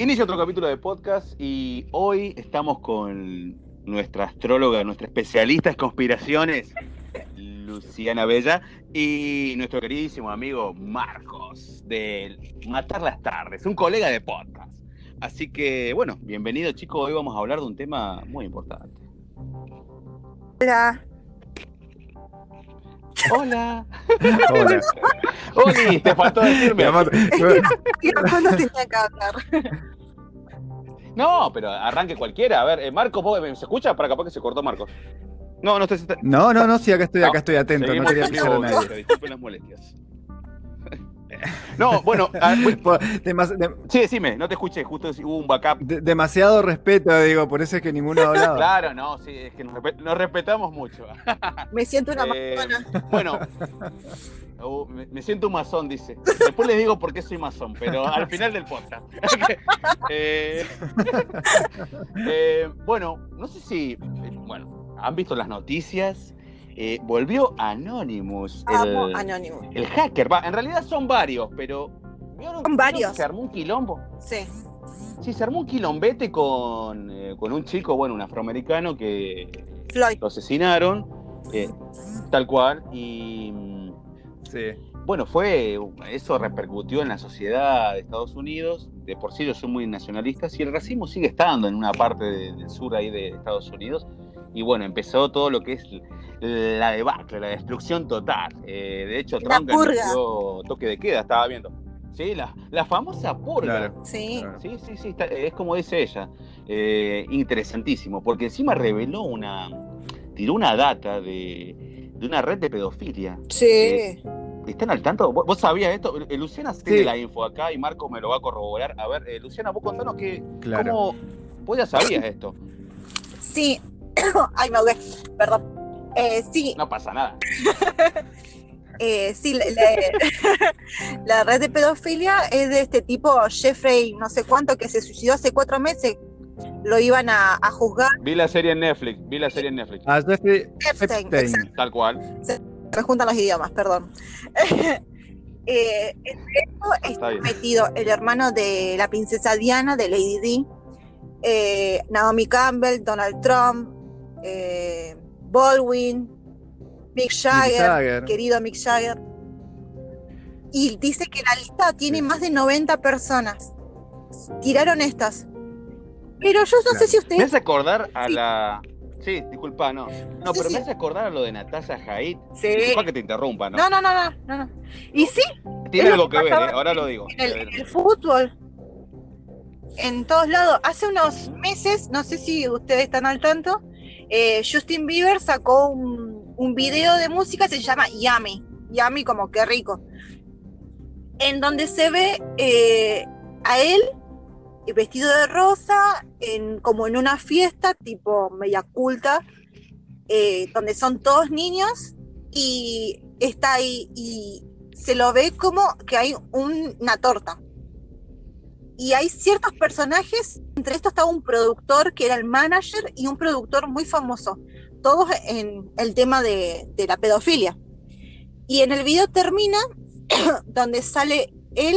Inicia otro capítulo de podcast y hoy estamos con nuestra astróloga, nuestra especialista en conspiraciones, Luciana Bella, y nuestro queridísimo amigo Marcos, de Matar las Tardes, un colega de podcast. Así que, bueno, bienvenido chicos, hoy vamos a hablar de un tema muy importante. Hola. Hola. Hola. Oli, te faltó decirme. ¿Cuándo tenía que hablar? No, pero arranque cualquiera. A ver, eh, Marcos, ¿vos- ¿se escucha? Para capaz que se cortó Marcos. No, no está. No, no, no, sí, acá estoy, No, acá estoy atento, no quería pisar a nadie. Disculpen las molestias. No, bueno, ah, de- sí, decime, no te escuché, justo hubo un backup. de- demasiado respeto, digo, por eso es que ninguno hablaba. Claro, no, sí, es que nos, respe- nos respetamos mucho. Me siento una Eh, masona. bueno, uh, me, me siento un masón, dice. Después les digo por qué soy masón, pero al final del podcast. Eh, eh, bueno, no sé si, eh, bueno, han visto las noticias. Eh, volvió Anonymous, Amo el, Anonymous. el hacker. Va, en realidad son varios, pero ¿vieron- Son varios. Se armó un quilombo. Sí. Sí, se armó un quilombete con, eh, con un chico, bueno, un afroamericano que Floyd. lo asesinaron, eh, tal cual, y Sí. bueno, fue, eso repercutió en la sociedad de Estados Unidos, de por sí ellos son muy nacionalistas, y el racismo sigue estando en una parte de- del sur ahí de Estados Unidos, y bueno, empezó todo lo que es la debacle, la destrucción total. Eh, de hecho, La Trump anunció toque de queda, estaba viendo. Sí, la, la famosa purga. Claro. Sí. claro. Sí, sí, sí, está- es como dice ella. Eh, interesantísimo, porque encima reveló una. tiró una data de, de una red de pedofilia. Sí. ¿Están al tanto? ¿Vos, sabías esto? Eh, Luciana tiene Sí. la info acá y Marco me lo va a corroborar. A ver, eh, Luciana, vos contanos que, Claro. cómo. Vos ya sabías esto. Sí. Ay, me ahogué. Perdón. Eh, sí, No pasa nada. eh, sí, la, la- la red de pedofilia es de este tipo Jeffrey, no sé cuánto, que se suicidó hace cuatro meses. Lo iban a, a juzgar. Vi la serie en Netflix, vi la serie en Netflix. Ah, Jeffrey Epstein. Tal cual. Me juntan los idiomas, perdón. eh, entre esto Está está bien. metido el hermano de la princesa Diana, de Lady Di, eh, Naomi Campbell, Donald Trump, eh, Baldwin, Mick Jagger, Jagger. querido Mick Jagger. Y dice que la lista tiene Sí. más de 90 personas. Tiraron estas. Pero yo no Claro. sé si Me ustedes... hace acordar a Sí. la. Sí, disculpa, no. No, Sí, pero sí. me hace acordar a lo de Natasha Haidt. Sí. Disculpa que te interrumpa, ¿no? No, no, no, no, no. Y sí, Tiene algo que que ver, ¿eh? ahora lo digo. en el, en el fútbol, en todos lados. Hace unos meses, no sé si ustedes están al tanto, eh, Justin Bieber sacó un, video de música, se llama Yummy, Yummy como que rico, en donde se ve eh, a él vestido de rosa, en, como en una fiesta tipo media culta, eh, donde son todos niños y está ahí y se lo ve como que hay un- una torta. Y hay ciertos personajes, entre estos estaba un productor que era el manager y un productor muy famoso, todos en el tema de, de la pedofilia. Y en el video termina donde sale él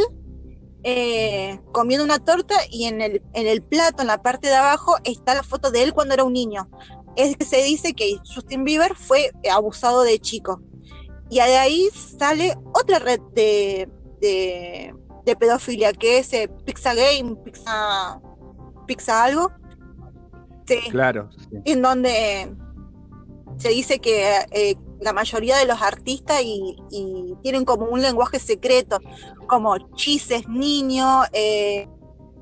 eh, comiendo una torta y en el, en el plato, en la parte de abajo, está la foto de él cuando era un niño. Es que se dice que Justin Bieber fue abusado de chico. Y de ahí sale otra red de, de, de pedofilia, que es eh, Pizza Game, Pizza, Pizza algo. Sí, Claro. sí. en donde se dice que eh, la mayoría de los artistas y, y tienen como un lenguaje secreto, como chises, niño, eh,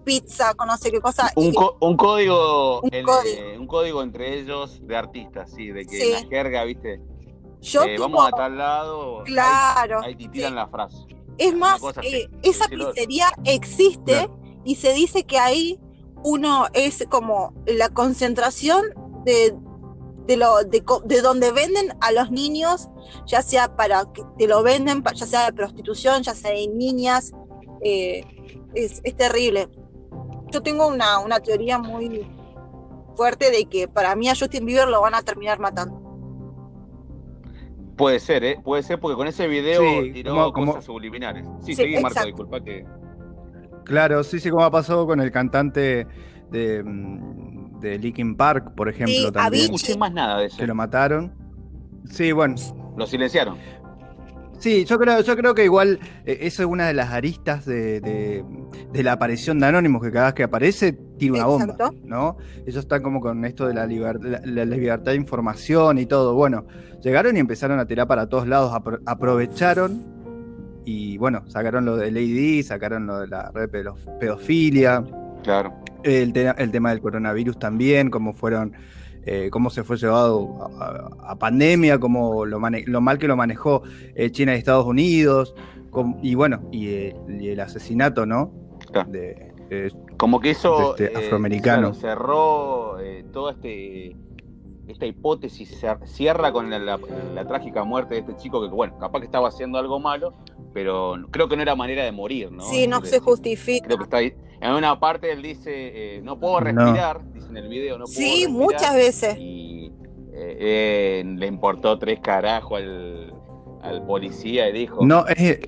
pizza, con no sé qué cosa. Un, y- co- un código, Un el- código. eh, un código entre ellos de artistas, sí, de que Sí. la jerga, viste, yo eh, tipo, vamos a tal lado, claro. ahí, ahí te tiran sí. la frase. Es más, eh, esa pizzería existe y se dice que ahí uno es como la concentración de, de, lo, de, donde venden a los niños, ya sea para que te lo venden, ya sea de prostitución, ya sea de niñas. eh, es, es terrible. Yo tengo una, una teoría muy fuerte de que para mí a Justin Bieber lo van a terminar matando. Puede ser, ¿eh? Puede ser porque con ese video Sí, tiró como- como- cosas subliminales. Sí, Sí, seguí, Marco, disculpa que... Claro, sí, sí, como ha pasado con el cantante de, mm, de Linkin Park, por ejemplo, Sí, No también, Avicii. escuché más nada de eso. que lo mataron. Sí, bueno, Lo silenciaron. Sí, yo creo, yo creo que igual eh, eso es una de las aristas de, de- de la aparición de Anonymous, que cada vez que aparece tira una bomba, Exacto. ¿no? Ellos están como con esto de la, liber- la- la libertad de información y todo. Bueno, llegaron y empezaron a tirar para todos lados, apro- aprovecharon y bueno, sacaron lo del AD, sacaron lo de la red pedofilia, Claro. el, te- el tema del coronavirus también, cómo fueron, eh, cómo se fue llevado a, a- a pandemia, cómo lo, lo mal que lo manejó eh, China y Estados Unidos, y bueno, y, eh, y el asesinato, ¿no? Claro. De, eh, Como que eso De este eh, afroamericano. claro, cerró eh, toda este, esta hipótesis, cierra con la, la- la trágica muerte de este chico que, bueno, capaz que estaba haciendo algo malo, pero creo que no era manera de morir, ¿no? Sí, no se justifica. Creo que está ahí. En una parte él dice, eh, no puedo No. respirar, dice en el video, no puedo Sí, respirar, muchas veces. Y eh, eh, le importó tres carajos al, al policía y dijo, no, es,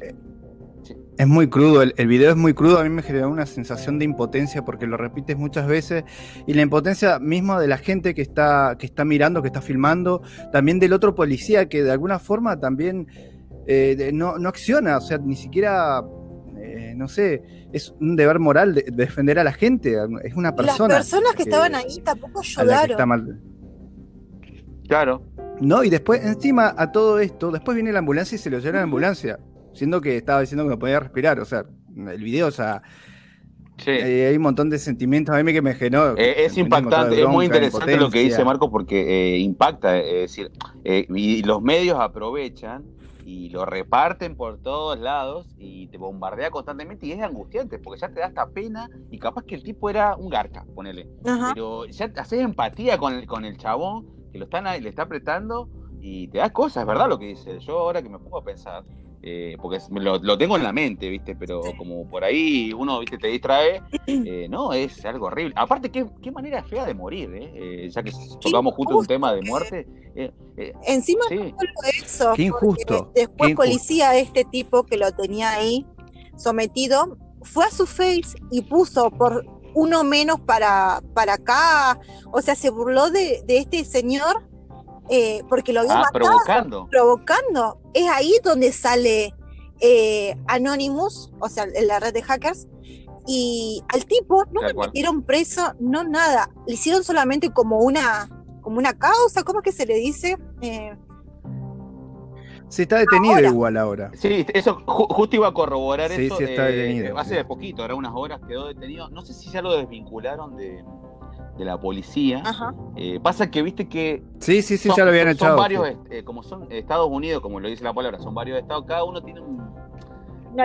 es muy crudo, el, el video es muy crudo, a mí me generó una sensación de impotencia porque lo repites muchas veces, y la impotencia misma de la gente que está, que está mirando, que está filmando, también del otro policía que de alguna forma también eh, de- no, no acciona, o sea, ni siquiera, eh, no sé, es un deber moral de, de defender a la gente, es una Las persona. personas que que- estaban ahí tampoco ayudaron. está mal. claro, No, y después, encima a todo esto, después viene la ambulancia y se lo lleva a la ambulancia, siendo que estaba diciendo que no podía respirar, o sea, el video, o sea, sí. eh, hay un montón de sentimientos a mí que me generó. Eh, es me impactante, es muy interesante lo que dice. Marco porque eh, impacta, eh, es decir, eh, y los medios aprovechan y lo reparten por todos lados y te bombardea constantemente y es angustiante porque ya te da hasta pena y capaz que el tipo era un garca, ponele. Ajá. Pero ya te haces empatía con el, con el chabón que lo están ahí- le está apretando y te da cosas, es verdad lo que dice. Yo ahora que me pongo a pensar, eh, porque es- lo, lo tengo en la mente, ¿viste? Pero como por ahí uno, ¿viste? Te distrae, eh, no, es algo horrible. Aparte, qué, qué manera fea de morir, ¿eh? Eh, ya que tocamos justo un tema de muerte. eh, eh, Encima sí, no solo eso. Qué injusto, Después qué injusto. policía, este tipo que lo tenía ahí sometido, fue a su face y puso por uno menos para, para acá. O sea, se burló de, de este señor eh, porque lo había ah, matado, provocando. provocando. Es ahí donde sale eh, Anonymous, o sea, en la red de hackers. Y al tipo no le metieron preso, no nada. Le hicieron solamente como una, como una causa, ¿cómo es que se le dice? Eh, Sí, está detenido Ahora. igual ahora. Sí, eso ju- justo iba a corroborar Sí, eso. sí, está eh, detenido, hace poquito, ahora unas horas quedó detenido. No sé si ya lo desvincularon de, de la policía. ajá. Eh, pasa que viste que Sí, sí, sí, son, ya lo habían son- son echado. varios, sí. eh, como son Estados Unidos, como lo dice la palabra, son varios estados, cada uno tiene un,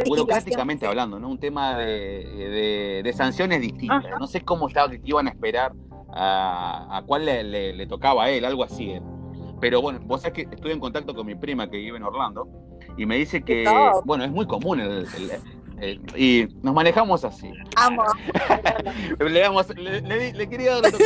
burocráticamente hablando, ¿no? Un tema de, de- de sanciones distintas. Ajá. No sé cómo estaba, que iban a esperar a, a cuál le, le- le tocaba a él, algo así. eh. Pero bueno, vos sabés que estuve en contacto con mi prima que vive en Orlando y me dice que, bueno, es muy común el- el- el- y nos manejamos así. Amo. Le, damos- le- le di- le quería dar otro.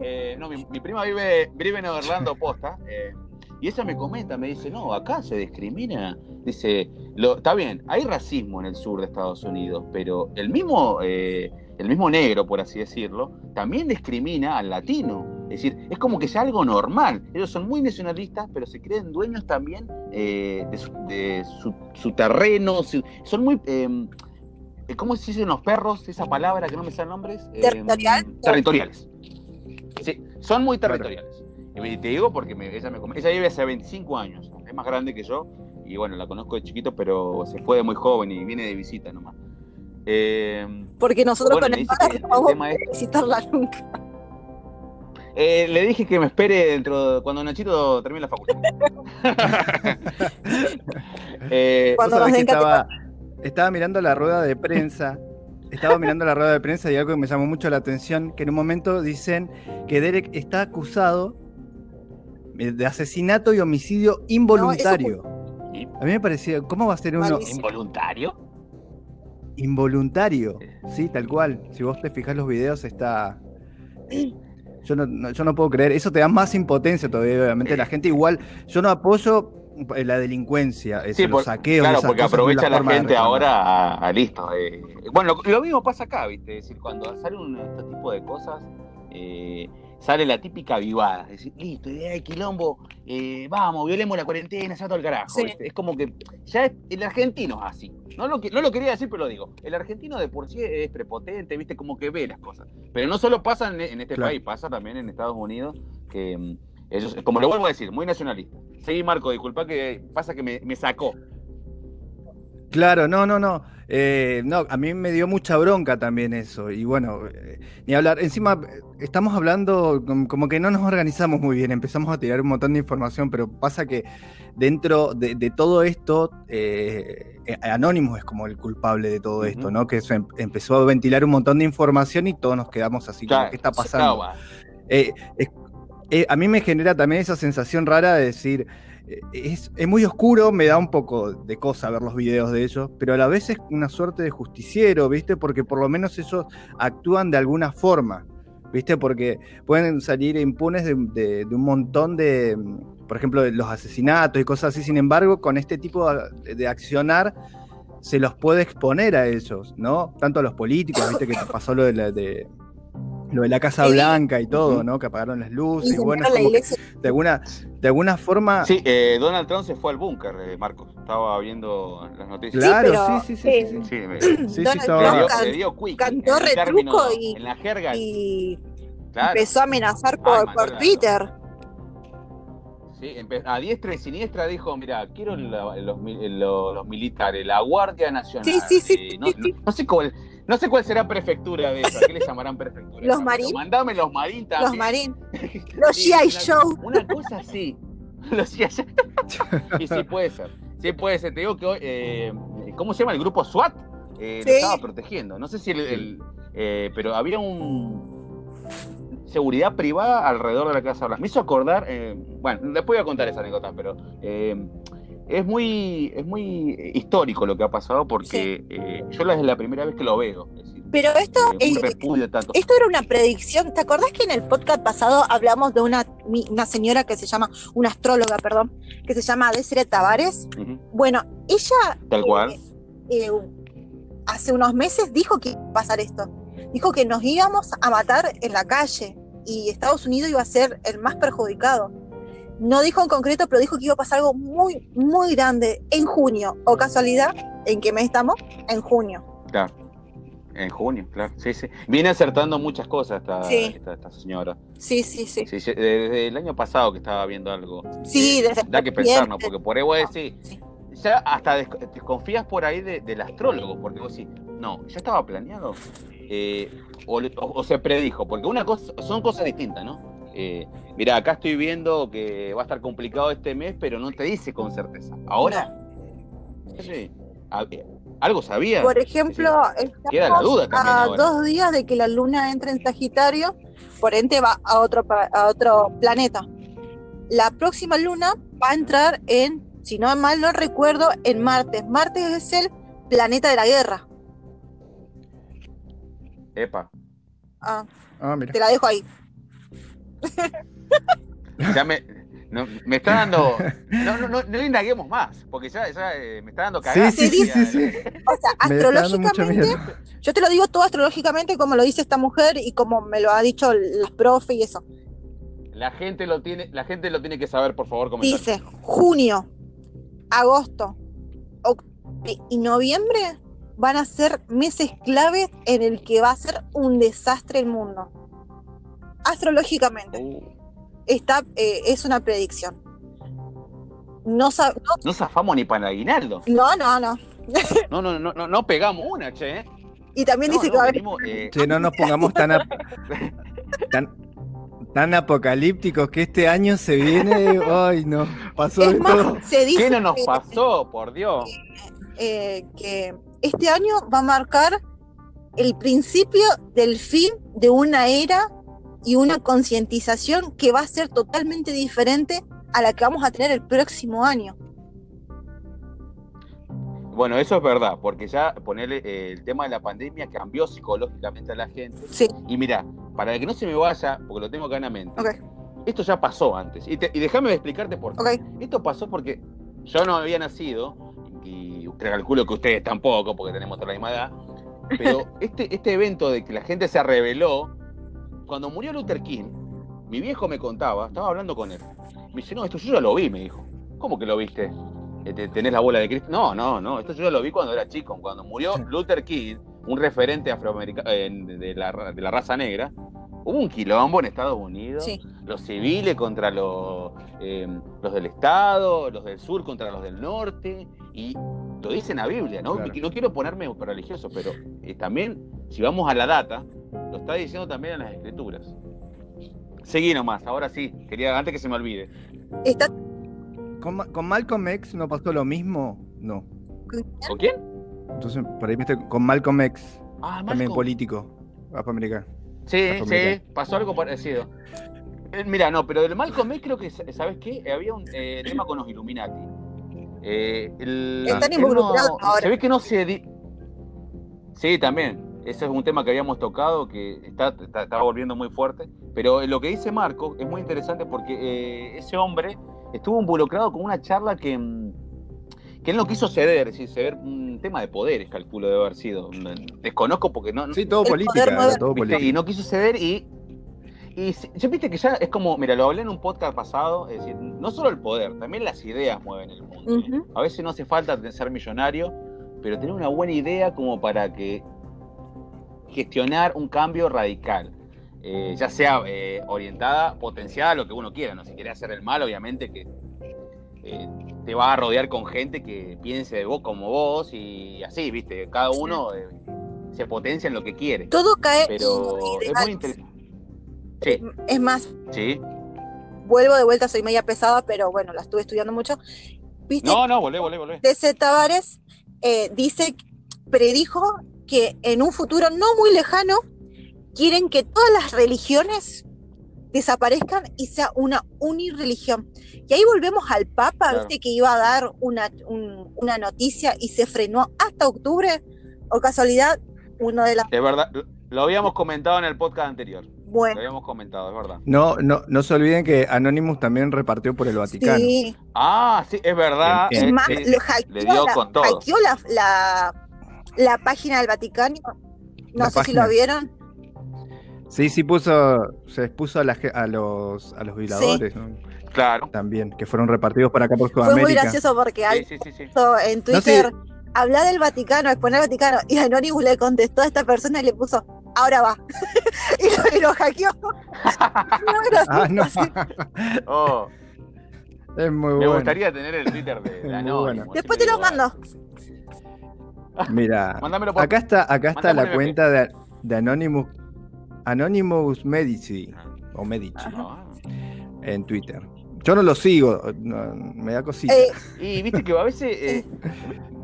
Eh, no, mi, mi prima vive, vive en Orlando posta. eh, y ella me comenta, me dice, no, acá se discrimina. Dice, lo, está bien, hay racismo en el sur de Estados Unidos, pero el mismo, eh, el mismo negro, por así decirlo, también discrimina al latino. Es decir, es como que sea algo normal. Ellos son muy nacionalistas, pero se creen dueños también eh, de, su, de su- su terreno. su- son muy... eh, ¿Cómo se dicen los perros? Esa palabra que no me salen nombres. Eh, ¿Territorial? territoriales. Sí, son muy Claro. territoriales. Y te digo porque me- ella me ella vive hace 25 años, es más grande que yo, y bueno, la conozco de chiquito, pero se fue de muy joven y viene de visita nomás. Eh, Porque nosotros Bueno, con el no vamos a visitarla nunca. Eh, le dije que me espere dentro de- cuando Nachito termine la facultad. Eh, Cuando nos estaba, estaba mirando la rueda de prensa. Estaba mirando la rueda de prensa y algo que me llamó mucho la atención, que en un momento dicen que Derek está acusado de asesinato y homicidio involuntario. A mí me parecía, ¿cómo va a ser uno. ¿Involuntario? involuntario? Sí, tal cual. Si vos te fijas los videos está... Yo no, no- yo no puedo creer, eso te da más impotencia todavía, obviamente la gente igual, yo no apoyo eh, la delincuencia, Sí, los por- saqueos. claro, porque aprovecha la gente ahora a, a listo. eh. Bueno, lo, lo mismo pasa acá, ¿viste? Es decir, cuando sale un este tipo de cosas, eh, sale la típica vivada. Es decir, listo, idea de quilombo, eh, vamos, violemos la cuarentena, se todo el carajo. Es como que ya es, el argentino es así. No lo, que, no lo quería decir, pero lo digo. El argentino de por sí es prepotente, ¿viste? Como que ve las cosas. Pero no solo pasa en, en este Claro. país, pasa también en Estados Unidos, que mm, ellos, como lo vuelvo a decir, muy nacionalista. Sí, Marco, disculpa que pasa que me, me sacó. Claro, no, no, no. Eh, no, a mí me dio mucha bronca también eso. Y bueno, eh, ni hablar. Encima, estamos hablando com- como que no nos organizamos muy bien. Empezamos a tirar un montón de información, pero pasa que dentro de, de todo esto, eh, eh, Anonymous es como el culpable de todo esto. ¿no? Que se em- empezó a ventilar un montón de información y todos nos quedamos así, como, ¿qué está pasando? Eh, es- a mí me genera también esa sensación rara de decir, es, es muy oscuro, me da un poco de cosa ver los videos de ellos, pero a la vez es una suerte de justiciero, ¿viste? Porque por lo menos ellos actúan de alguna forma, ¿viste? Porque pueden salir impunes de, de- un montón de, por ejemplo, de los asesinatos y cosas así, sin embargo, con este tipo de, de accionar se los puede exponer a ellos, ¿no? Tanto a los políticos, ¿viste? Que pasó lo de la... De, lo de la Casa Sí. Blanca y todo. ¿no? Que apagaron las luces. Y bueno, como que de alguna, de alguna forma. Sí, eh, Donald Trump se fue al búnker, eh, Marcos. Estaba viendo las noticias. claro, pero, sí, sí, sí, sí, sí. Sí, me- Sí, estaba- le, dio, dio quick. cantó retruco término, y- En la jerga. y claro. empezó a amenazar por, por Twitter. Sí, a diestra y siniestra dijo, mira, quiero la- los, mi- los- los militares, la Guardia Nacional. Sí, sí, sí, eh, no, no- no sé cuál, no sé cuál será prefectura de eso. ¿A qué le llamarán prefectura? Los marín. Mandame los marín Los también. Marín. Los Sí, G.I. una- Joe. Una cosa así. Los G.I. Joe. Y sí puede ser. Sí puede ser. Te digo que hoy, eh, ¿cómo se llama el grupo SWAT? Eh, Lo Sí. estaba protegiendo. No sé si el, el- eh, pero había un seguridad privada alrededor de la Casa Blanca. Me hizo acordar, eh, bueno, después voy a contar esa anécdota, pero es muy es muy histórico lo que ha pasado porque eh, yo es la primera vez que lo veo. Es decir, Pero esto, eh, repudio tanto. esto era una predicción. ¿Te acordás que en el podcast pasado hablamos de una, una señora que se llama, una astróloga, perdón, que se llama Desiree Tavares? Bueno, ella Tal cual. eh, hace unos meses dijo que iba a pasar esto. Dijo que nos íbamos a matar en la calle y Estados Unidos iba a ser el más perjudicado. No dijo en concreto, pero dijo que iba a pasar algo muy, muy grande en junio. O casualidad, ¿en qué mes estamos? En junio. Claro. En junio, claro. Sí, sí. Viene acertando muchas cosas esta, Sí. esta, esta señora. Sí, sí, sí. Sí, desde el año pasado que estaba viendo algo. Sí, Eh, desde Da que pensar, ¿no? septiembre. Porque por ahí vos decís, Sí. ya hasta des- desconfías por ahí de- del astrólogo, porque vos decís, no, ya estaba planeado. Eh, o, o- o se predijo, porque una cosa, son cosas distintas, ¿no? Eh, mira, acá estoy viendo que va a estar complicado este mes, pero no te dice con certeza. Ahora, sí, a- eh, algo sabía. Por ejemplo, Queda la duda también a ahora. dos días de que la luna entre en Sagitario, por ende va a otro, a otro planeta. La próxima luna va a entrar en, si no mal no recuerdo, en Marte. Marte es el planeta de la guerra. Epa, Ah, Ah, mira. te la dejo ahí. ya me, no, me está dando. No, no, no, no indaguemos más, porque ya, ya eh, me está dando Sí, cagadas. sí, sí, sí, sí. O sea, astrológicamente, yo te lo digo todo astrológicamente como lo dice esta mujer y como me lo ha dicho las profe y eso. La gente lo tiene, la gente lo tiene que saber, por favor, comentar. Dice junio, agosto, octubre y noviembre van a ser meses claves en el que va a ser un desastre el mundo. Astrológicamente, Uh, está, eh, es una predicción. No, no, no zafamos ni para el aguinaldo. no, no, no. No, no, no, no, no pegamos una, che. ¿eh? Y también No, dice no, que va a haber venimos, eh, Che, no nos pongamos tan, ap- tan, tan apocalípticos que este año se viene. Ay, no. Pasó Es de más, todo. se dice ¿Qué no nos que- pasó, por Dios? eh, que este año va a marcar el principio del fin de una era y una concientización que va a ser totalmente diferente a la que vamos a tener el próximo año. Bueno, eso es verdad, porque ya ponerle eh, el tema de la pandemia cambió psicológicamente a la gente. Sí, Y mira, para que no se me vaya, porque lo tengo acá en la mente, esto ya pasó antes. Y, te- y déjame explicarte por qué. ok. Esto pasó porque yo no había nacido, y calculo que ustedes tampoco, porque tenemos toda la misma edad, pero este, este evento de que la gente se reveló, cuando murió Luther King, mi viejo me contaba, estaba hablando con él, me dice, no, esto yo ya lo vi, me dijo. ¿Cómo que lo viste? Eh, ¿Tenés la bola de Cristo? No, no, no, esto yo ya lo vi cuando era chico, cuando murió Luther King, un referente afroamericano eh, de, la, de la raza negra, hubo un quilombo en Estados Unidos, Sí. los civiles contra los, eh, los del Estado, los del sur contra los del norte, y lo dice en la Biblia, ¿no? Claro. Y No quiero ponerme religioso, pero eh, también, si vamos a la data, lo está diciendo también en las escrituras. Seguí nomás, ahora sí, quería, antes que se me olvide. Está ¿Con, con Malcolm X no pasó lo mismo? No. ¿Con quién? Entonces, por ahí me estoy con Malcolm X, Ah, también Malcolm. político, afroamericano. Sí, sí, Afroamericano. pasó algo parecido. Eh, Mira, no, pero del Malcolm X creo que, ¿sabes qué? Había un eh, tema con los Illuminati. Eh, el- Están no- involucrados ahora. Se ve que no se... di- Sí, también. Ese es un tema que habíamos tocado que está, está, está volviendo muy fuerte. Pero lo que dice Marco es muy interesante porque eh, ese hombre estuvo involucrado con una charla que, mm, que él no quiso ceder, es decir, ceder un tema de poderes, calculo de haber sido. Desconozco porque no, Sí, todo política, poder todo política. Y no quiso ceder y. Y yo viste que ya es como, mira, lo hablé en un podcast pasado, es decir, no solo el poder, también las ideas mueven el mundo. A veces no hace falta ser millonario, pero tener una buena idea como para que gestionar un cambio radical. Eh, ya sea eh, orientada, potenciada a lo que uno quiera, ¿no? Si quiere hacer el mal, obviamente que eh, te va a rodear con gente que piense de vos como vos y así, ¿viste? Cada uno eh, se potencia en lo que quiere. todo cae Pero en es muy interesante. Sí, Es más, sí. vuelvo de vuelta, soy media pesada, pero bueno, la estuve estudiando mucho. ¿Viste? No, no, volvé, volvé, volvé. DC Tavares eh, dice, predijo que en un futuro no muy lejano quieren que todas las religiones desaparezcan y sea una unirreligión. Y ahí volvemos al Papa, Claro. viste que iba a dar una, un- una noticia y se frenó hasta octubre, o casualidad, uno de las... Es verdad, lo- lo habíamos comentado en el podcast anterior. Lo Bueno, habíamos comentado, es verdad. No, no, no se olviden que Anonymous también repartió por el Vaticano. sí. Ah, sí, es verdad. Es eh, más, lo hackeó, le dio la, con todo. hackeó la, la, la página del Vaticano. No La sé si lo vieron. Sí, sí puso, se expuso a, la a los a los violadores ¿no? Claro. también, que fueron repartidos por acá por Fue muy Sudamérica. gracioso porque Sí, alguien sí, sí, sí. puso en No. Twitter, habla del Vaticano, exponer el Vaticano, y Anonymous le contestó a esta persona y le puso, ahora va. y, lo, y lo hackeó. Muy gracioso, Ah, no. Oh, es muy me bueno. gustaría tener el Twitter de, Muy Anonymous, bueno. Después te lo mando. Mira, Mándamelo por. acá está, acá está la cuenta de, de Anonymous, Anonymous Medici o Medici Ah. en Twitter. Yo no lo sigo, no, me da cosita. Eh, Y viste que a veces, eh,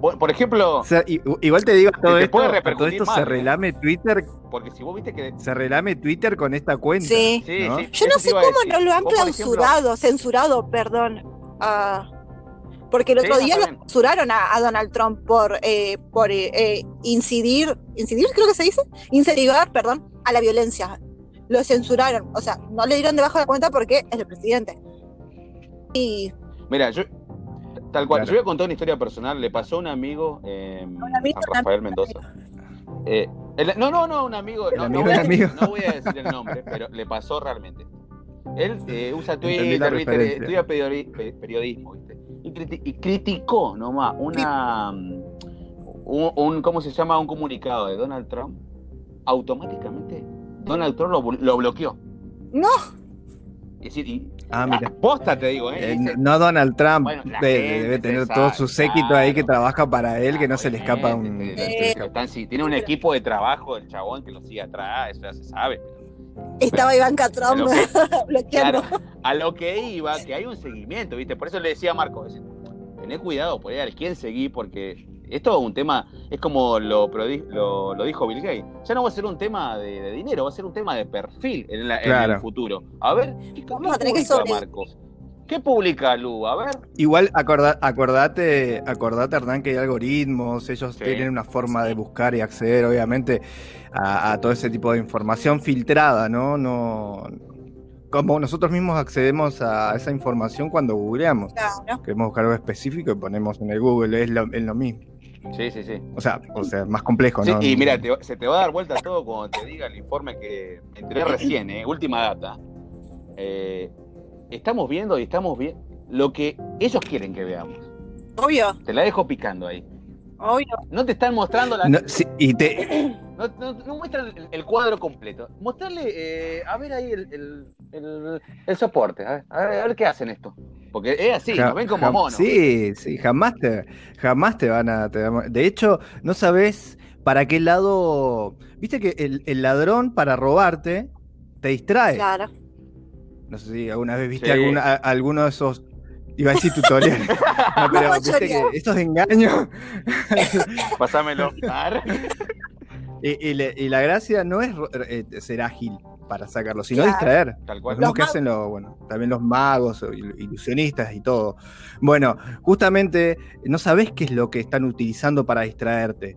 por ejemplo, O sea, i- igual te digo todo te esto, puede a todo repercutir esto mal, se ¿eh? relame Twitter, porque si vos viste que. se relame Twitter con esta cuenta. Sí. Sí, ¿No? sí, yo no sé cómo no lo han ejemplo, clausurado, censurado, perdón. Ah, porque el otro día lo censuraron a, a Donald Trump por, eh, por eh, eh, incidir, incidir creo que se dice, incentivar, perdón, a la violencia. Lo censuraron, o sea, no le dieron debajo de la cuenta porque es el presidente. Y Mira, yo. Tal cual, Claro. yo voy a contar una historia personal. Le pasó a un amigo amigo, San Rafael Mendoza. Eh, el- no, no, no, un amigo. El no, amigo no voy del a, amigo. no voy a decir el nombre, pero le pasó realmente. Él eh, usa Twitter, referencia. estudia periodi- pe- periodismo, ¿viste? Y, criti- y criticó nomás una. mm, Un, un- ¿Cómo se llama? Un comunicado de Donald Trump. Automáticamente, Donald Trump lo, lo bloqueó. no, Es decir, y, Ah, mira. posta te digo, ¿eh? Eh, Dice- no Donald Trump, Bueno, debe tener sabe, todo su séquito ahí que trabaja para él, que no se le escapa un... Sí, tiene un equipo de trabajo del chabón que lo sigue atrás, eso ya se sabe. Estaba Ivanka Trump Lo bloqueando. Claro, a lo que iba, que hay un seguimiento, ¿viste? Por eso le decía a Marco, tené cuidado, por ahí quién seguir, porque esto es un tema, es como lo, lo, lo dijo Bill Gates, ya no va a ser un tema de, de dinero, va a ser un tema de perfil en, la- en Claro. el futuro. A ver, ¿qué Vamos a tener que sobre- Marcos? ¿Qué publica Lu? A ver, Igual acorda- acordate, acordate, Hernán, que hay algoritmos, ellos Sí. tienen una forma de buscar y acceder, obviamente, a, a todo ese tipo de información filtrada, ¿no? No. como nosotros mismos accedemos a esa información cuando googleamos. Claro. Queremos buscar algo específico y ponemos en el Google, es lo, es lo mismo. Sí, sí, sí. O sea, o sea, más complejo, Sí, ¿no? y mira, te- se te va a dar vuelta todo cuando te diga el informe que entré recién, ¿eh? última data. Eh, estamos viendo y estamos viendo lo que ellos quieren que veamos. Obvio, Te la dejo picando ahí. obvio. No te están mostrando la. No, sí, y te, No, no- no muestran el, el cuadro completo. Mostrarle, eh, a ver ahí el, el- el- el soporte. A ver, a ver, a ver qué hacen esto. Porque es así, Ja- nos ven como jam- monos. Sí, sí, jamás te, jamás te van a. te de hecho, no sabes para qué lado. Viste que el, el ladrón para robarte te distrae. Claro. No sé si alguna vez viste Sí. alguna- a- alguno de esos. Iba a decir tutoriales. No, pero No, viste que estos engaños. Pasámelo. Ar. y, y le- y la gracia no es eh, ser ágil para sacarlo, sino Claro. distraer. Tal Lo cual. Los que hacen los, bueno, también los magos, ilusionistas y todo. Bueno, justamente no sabes qué es lo que están utilizando para distraerte.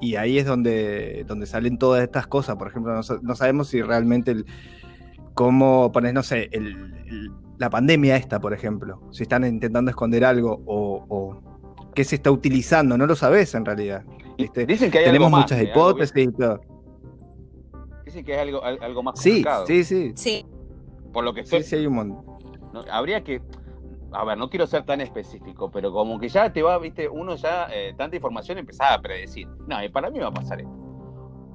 Y ahí es donde, donde salen todas estas cosas. Por ejemplo, no, no sabemos si realmente el, cómo pones, no sé, el- el- la pandemia esta, por ejemplo. Si están intentando esconder algo o, o qué se está utilizando, no lo sabes en realidad. Dicen que hay Tenemos algo más, muchas eh, que- hipótesis y todo. Dicen que hay algo, al- algo más Sí, complicado. sí, sí. Sí. Por lo que estoy, Sí, sí, hay un montón. No, habría que. A ver, no quiero ser tan específico, pero como que ya te va, viste, uno ya, eh, tanta información empezaba a predecir. No, y para mí va a pasar esto.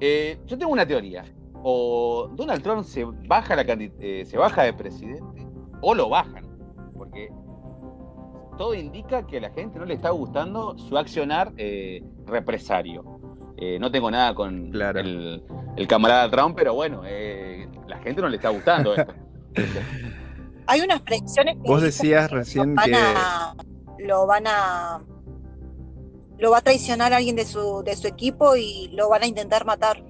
Eh, yo tengo una teoría. O Donald Trump se baja, la eh, se baja de presidente, o lo bajan. Porque todo indica que a la gente no le está gustando su accionar eh, represario. Eh, no tengo nada con Claro. el, el camarada Trump, pero bueno, eh, la gente no le está gustando esto. Hay unas predicciones que Vos dicen decías que recién lo van que- a, lo van a lo va a traicionar a alguien de su de su equipo y lo van a intentar matar.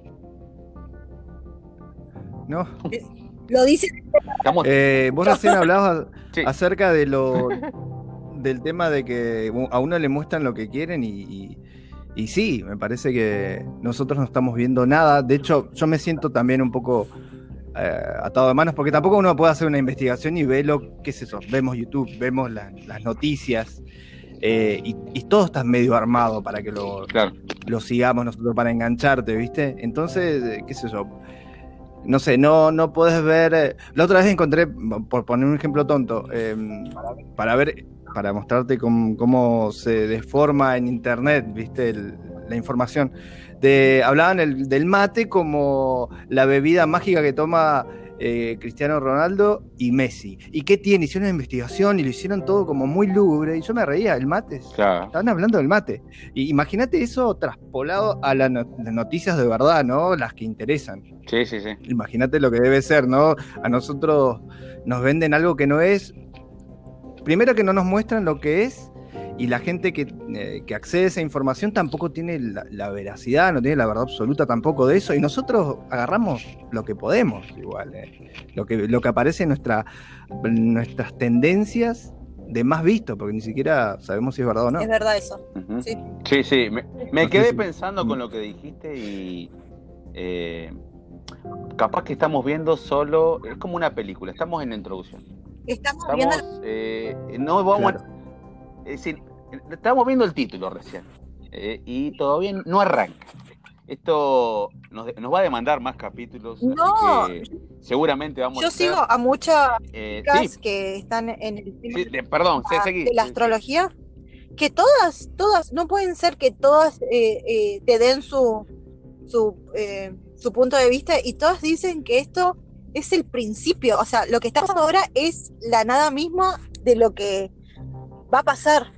¿No? Lo Estamos, Eh, vos recién hablabas sí. acerca de lo del tema de que a uno le muestran lo que quieren y, y- y sí, me parece que nosotros no estamos viendo nada. De hecho, yo me siento también un poco eh, atado de manos porque tampoco uno puede hacer una investigación y ve lo qué es eso. Vemos YouTube, vemos la- las noticias eh, y, y todo está medio armado para que lo, Claro. lo sigamos nosotros para engancharte, ¿viste? Entonces, qué sé yo. No sé, no, no puedes ver. eh, La otra vez encontré, por poner un ejemplo tonto, eh, para ver, para mostrarte cómo, cómo se deforma en internet, ¿viste? La información. De, hablaban el- del mate como la bebida mágica que toma eh, Cristiano Ronaldo y Messi. ¿Y qué tiene? Hicieron una investigación y lo hicieron todo como muy lúgubre. Y yo me reía, el mate Claro. Estaban hablando del mate. Y imagínate eso traspolado a la no- las noticias de verdad, ¿no? Las que interesan. Sí, sí, sí. Imagínate lo que debe ser, ¿no? A nosotros nos venden algo que no es. Primero que no nos muestran lo que es. Y la gente que, eh, que accede a esa información tampoco tiene la, la veracidad, no tiene la verdad absoluta tampoco de eso. Y nosotros agarramos lo que podemos, igual. eh. Lo, que, lo que aparece en nuestra, nuestras tendencias de más visto, porque ni siquiera sabemos si es verdad o no. es verdad eso. Sí. Sí, sí, me, me quedé pensando con lo que dijiste y eh, capaz que estamos viendo solo, es como una película, estamos en la introducción. Estamos viendo eh, no vamos, Claro. a- es decir, estamos viendo el título recién eh, y todavía no arranca. Esto nos, nos va a demandar más capítulos, así No. que seguramente vamos a yo sigo a muchas eh, sí, que están en el tema sí, de- perdón, sí, seguí, de la astrología, que todas, todas, no pueden ser que todas eh, eh, te den su, su, eh, su punto de vista y todas dicen que esto es el principio, o sea, lo que está pasando ahora es la nada misma de lo que va a pasar.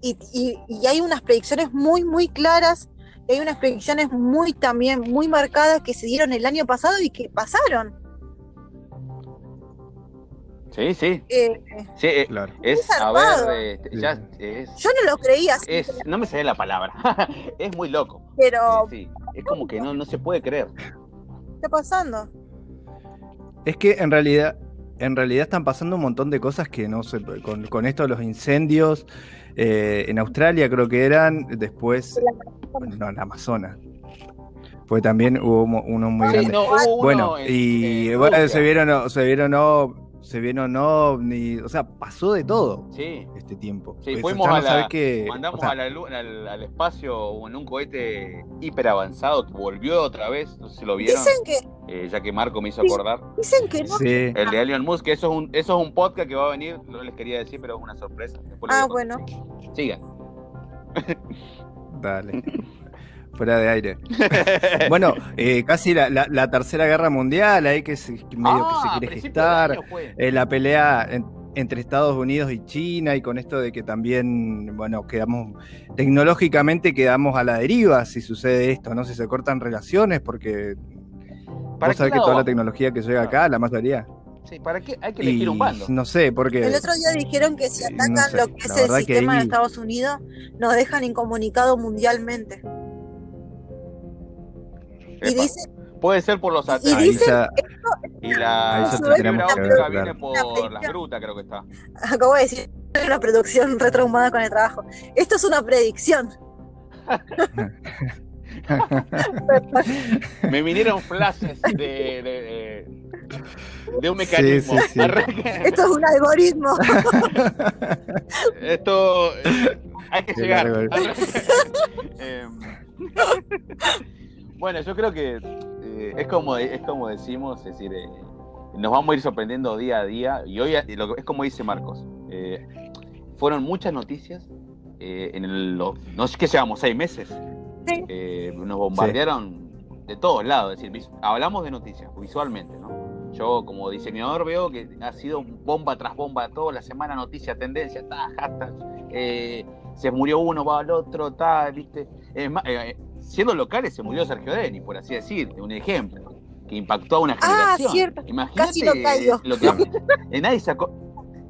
Y, y- y hay unas predicciones muy, muy claras, y hay unas predicciones muy también, muy marcadas que se dieron el año pasado y que pasaron. Sí, sí, Eh, sí, eh, Claro. es, Es a ver, eh, ya es, yo no lo creía, así, es, no me sale la palabra, es muy loco. pero Sí, sí, es como que no, no se puede creer. ¿qué está pasando? Es que en realidad, en realidad están pasando un montón de cosas que no se con, con esto de los incendios eh, en Australia creo que eran, después bueno, no, en Amazonas. Pues también hubo uno muy Sí, grande. no, hubo uno bueno, en- y en bueno, se vieron, se vieron, no, se vieron ovnis, o sea, pasó de todo Sí, este tiempo. Sí, Pues fuimos a la- mandamos o sea, a la lu- al, al espacio en un cohete hiper avanzado volvió otra vez, no sé si lo vieron, Dicen que, Eh, ya que Marco me hizo acordar. dicen que no. Sí, El de Elon Musk, eso es un, eso es un podcast que va a venir, no les quería decir, pero es una sorpresa. Ah, bueno. Sigan. dale. Fuera de aire. Bueno, eh, casi la, la- la tercera guerra mundial, ahí que, se, que medio que se Ah, quiere gestar. año eh, la pelea en- entre Estados Unidos y China y con esto de que también, bueno, quedamos, tecnológicamente quedamos a la deriva si sucede esto, ¿no? Si se cortan relaciones, porque ¿Para vos sabés que toda la tecnología que llega acá, la mayoría. Sí, ¿para qué? Hay que Y elegir un bando. no sé, porque... El otro día dijeron que si atacan no sé, lo que es el sistema de Estados Unidos, nos dejan incomunicados mundialmente. Y Puede ser por los y satélites. Dicen- ya, Y la, fibra óptica ver, viene por las grutas, creo que está. acabo de decir, una producción retraumada con el trabajo. Esto es una predicción. Me vinieron flashes de, de, de- de un mecanismo. sí, sí. Arranca- Esto es un algoritmo. Esto eh, hay que llegar. largo. Bueno, yo creo que eh, es como es como decimos, es decir, eh, nos vamos a ir sorprendiendo día a día y hoy eh, lo que- es como dice Marcos. eh, fueron muchas noticias eh, en el, no sé qué llevamos seis meses. Sí. Eh, nos bombardearon de todos lados, es decir, hablamos de noticias visualmente, ¿no? Yo como diseñador veo que ha sido bomba tras bomba toda la semana, noticia, tendencia, ta, hashtag, eh, se murió uno, va al otro, ta, viste. Es más, eh, siendo locales se murió Sergio Deni, por así decir, un ejemplo, que impactó a una Ah, generación. cierto. Imagínate Casi lo caigo. lo que nadie sacó.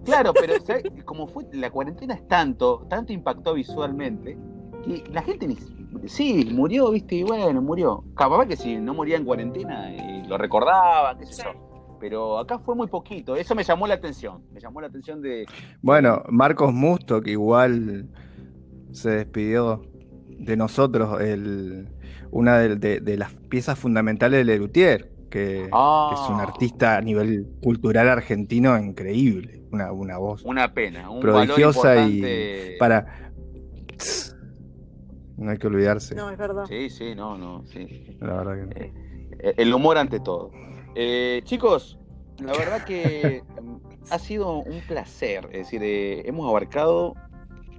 Claro, pero ¿sabes? como fue la cuarentena es tanto, tanto impactó visualmente, que la gente ni sí, murió, viste, y bueno, murió. Capaz que si no moría en cuarentena eh, lo recordaba, qué sé yo. Pero acá fue muy poquito, eso me llamó la atención, me llamó la atención de Bueno, Marcos Musto, que igual se despidió de nosotros, el, una de, de- de las piezas fundamentales de Lelutier, que, Ah. que es un artista a nivel cultural argentino increíble, una, una voz una pena, un prodigiosa valor y para... No hay que olvidarse, No, es verdad. Sí, sí, no, no, sí. la verdad que no. Eh, El humor ante todo. Eh, chicos, la verdad que ha sido un placer. Es decir, eh, hemos abarcado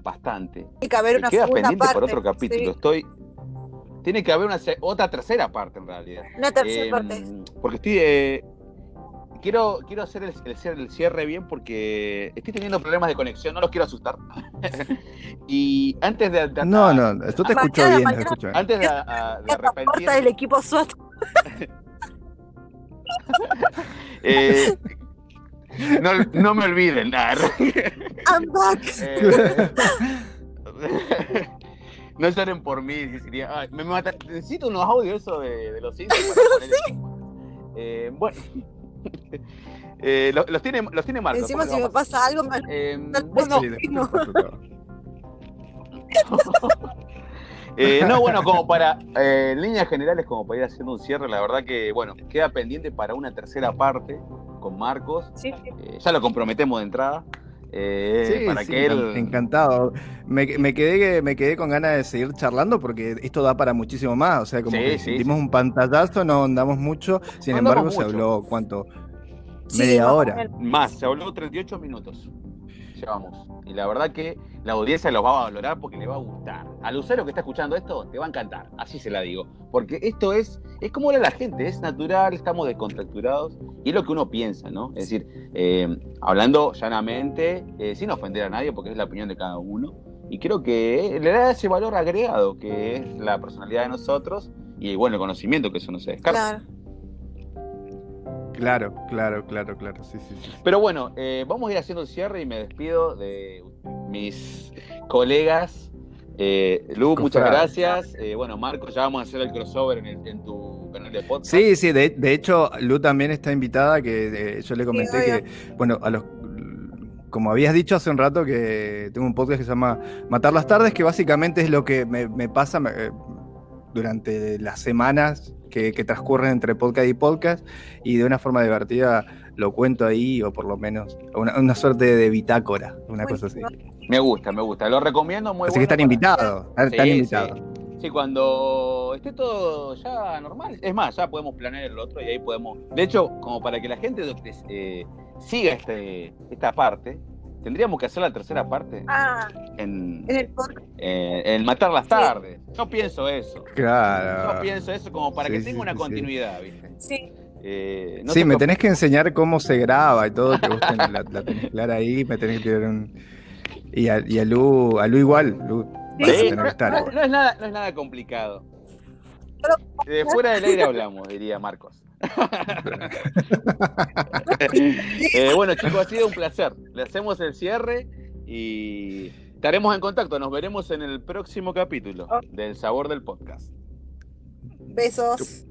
bastante. Tiene que haber una Queda segunda pendiente parte. por otro capítulo. sí, Estoy. Tiene que haber una otra tercera parte en realidad. una tercera Eh, parte. Porque estoy. eh, quiero, quiero hacer el, el cierre, el cierre bien porque estoy teniendo problemas de conexión, no los quiero asustar. y antes de. de- No, no, esto te escucho Mañana, bien, te mañana. escucho bien. Antes de, a- de arrepentir. del equipo SWAT. eh, no, no me olviden. nada. I'm back. Eh, no lloren por mí, diría. Ay, me mata. Necesito unos audios eso de, de los Simpsons en- Eh, bueno. Eh, lo- los, tiene, los tiene Marco. Encima, ¿cómo si me pasa algo, me Eh, no, bueno, Sí, no. eh, no, bueno, como para, eh, en líneas generales, como para ir haciendo un cierre, la verdad que, bueno, queda pendiente para una tercera parte con Marcos. Sí, sí. Eh, ya lo comprometemos de entrada. eh, Sí, para sí, que él. encantado. Me, me quedé, me quedé con ganas de seguir charlando porque esto da para muchísimo más. O sea, como Sí, que sí, sentimos sí. un pantallazo, no andamos mucho. Sin No embargo, se habló, ¿cuánto? Sí, Media hora. Más, se habló 38 minutos. Llevamos. Y la verdad que la audiencia lo va a valorar porque le va a gustar. Al usuario que está escuchando esto, te va a encantar. Así se la digo. Porque esto es, es como era la gente, es natural, estamos descontracturados. Y es lo que uno piensa, ¿no? Es decir, eh, hablando llanamente, eh, sin ofender a nadie, porque es la opinión de cada uno. Y creo que le da ese valor agregado que es la personalidad de nosotros y bueno, el conocimiento que eso no se descarta. Claro. Claro, claro, claro, claro. Sí, sí, sí. Pero bueno, eh, vamos a ir haciendo el cierre y me despido de mis colegas. Eh, Lu, muchas gracias. Eh, bueno, Marco, ya vamos a hacer el crossover en, el- en tu canal de podcast. Sí, sí, de, de hecho, Lu también está invitada, que yo le comenté que, bueno, a los como habías dicho hace un rato que tengo un podcast que se llama Matar las tardes, que básicamente es lo que me, me pasa, me, eh, durante las semanas que, que transcurren entre podcast y podcast y de una forma divertida lo cuento ahí o por lo menos una, una suerte de bitácora, una cosa así. Me gusta, me gusta. Lo recomiendo muy Así que están invitados, están Sí, invitados. Sí, cuando esté todo ya normal. Es más, ya podemos planear el otro y ahí podemos. De hecho, como para que la gente eh, siga este, esta parte, tendríamos que hacer la tercera parte Ah, en, en el eh, en Matar las Tardes. Yo pienso eso. Yo Claro. pienso eso como para Sí, que sí, tenga una sí. continuidad, ¿viste? Sí. Eh, no sí, me tenés que enseñar cómo se graba y todo, que vos tenés la, la tenés clara ahí, me tenés que tirar un... Y a, y a Lu, a Lu igual, Lu, vas a Sí, tener no, que estar. no- es nada, no es nada complicado. De fuera del aire hablamos, diría Marcos. Eh, bueno, chicos, ha sido un placer. Le hacemos el cierre y estaremos en contacto. Nos veremos en el próximo capítulo del Sabor del Podcast. Besos.